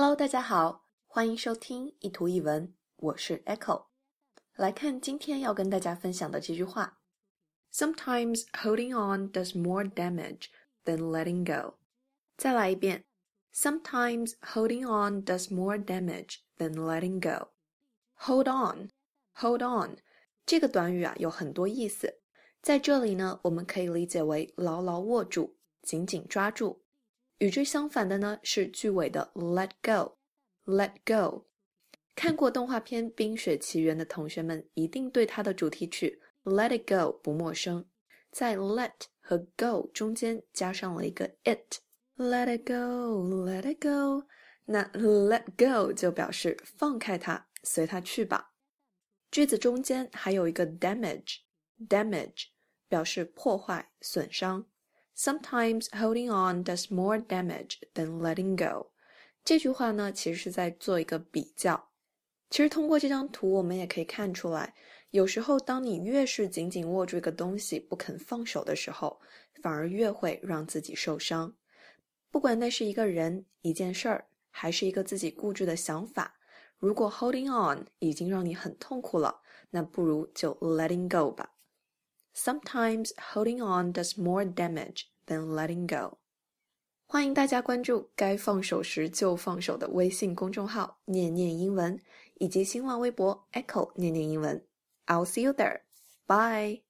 Hello，大家好，欢迎收听一图一文，我是 Echo。来看今天要跟大家分享的这句话：Sometimes holding on does more damage than letting go。再来一遍：Sometimes holding on does more damage than letting go。Hold on，hold on，这个短语啊有很多意思，在这里呢，我们可以理解为牢牢握住、紧紧抓住。与之相反的呢是句尾的 let go，let go。看过动画片《冰雪奇缘》的同学们一定对它的主题曲 Let It Go 不陌生，在 let 和 go 中间加上了一个 it，Let it go，Let it go。那 let go 就表示放开它，随它去吧。句子中间还有一个 damage，damage 表示破坏、损伤。Sometimes holding on does more damage than letting go。这句话呢，其实是在做一个比较。其实通过这张图，我们也可以看出来，有时候当你越是紧紧握住一个东西不肯放手的时候，反而越会让自己受伤。不管那是一个人、一件事儿，还是一个自己固执的想法，如果 holding on 已经让你很痛苦了，那不如就 letting go 吧。Sometimes holding on does more damage than letting go。欢迎大家关注该放手时就放手的微信公众号“念念英文”，以及新浪微博 “Echo 念念英文”。I'll see you there. Bye.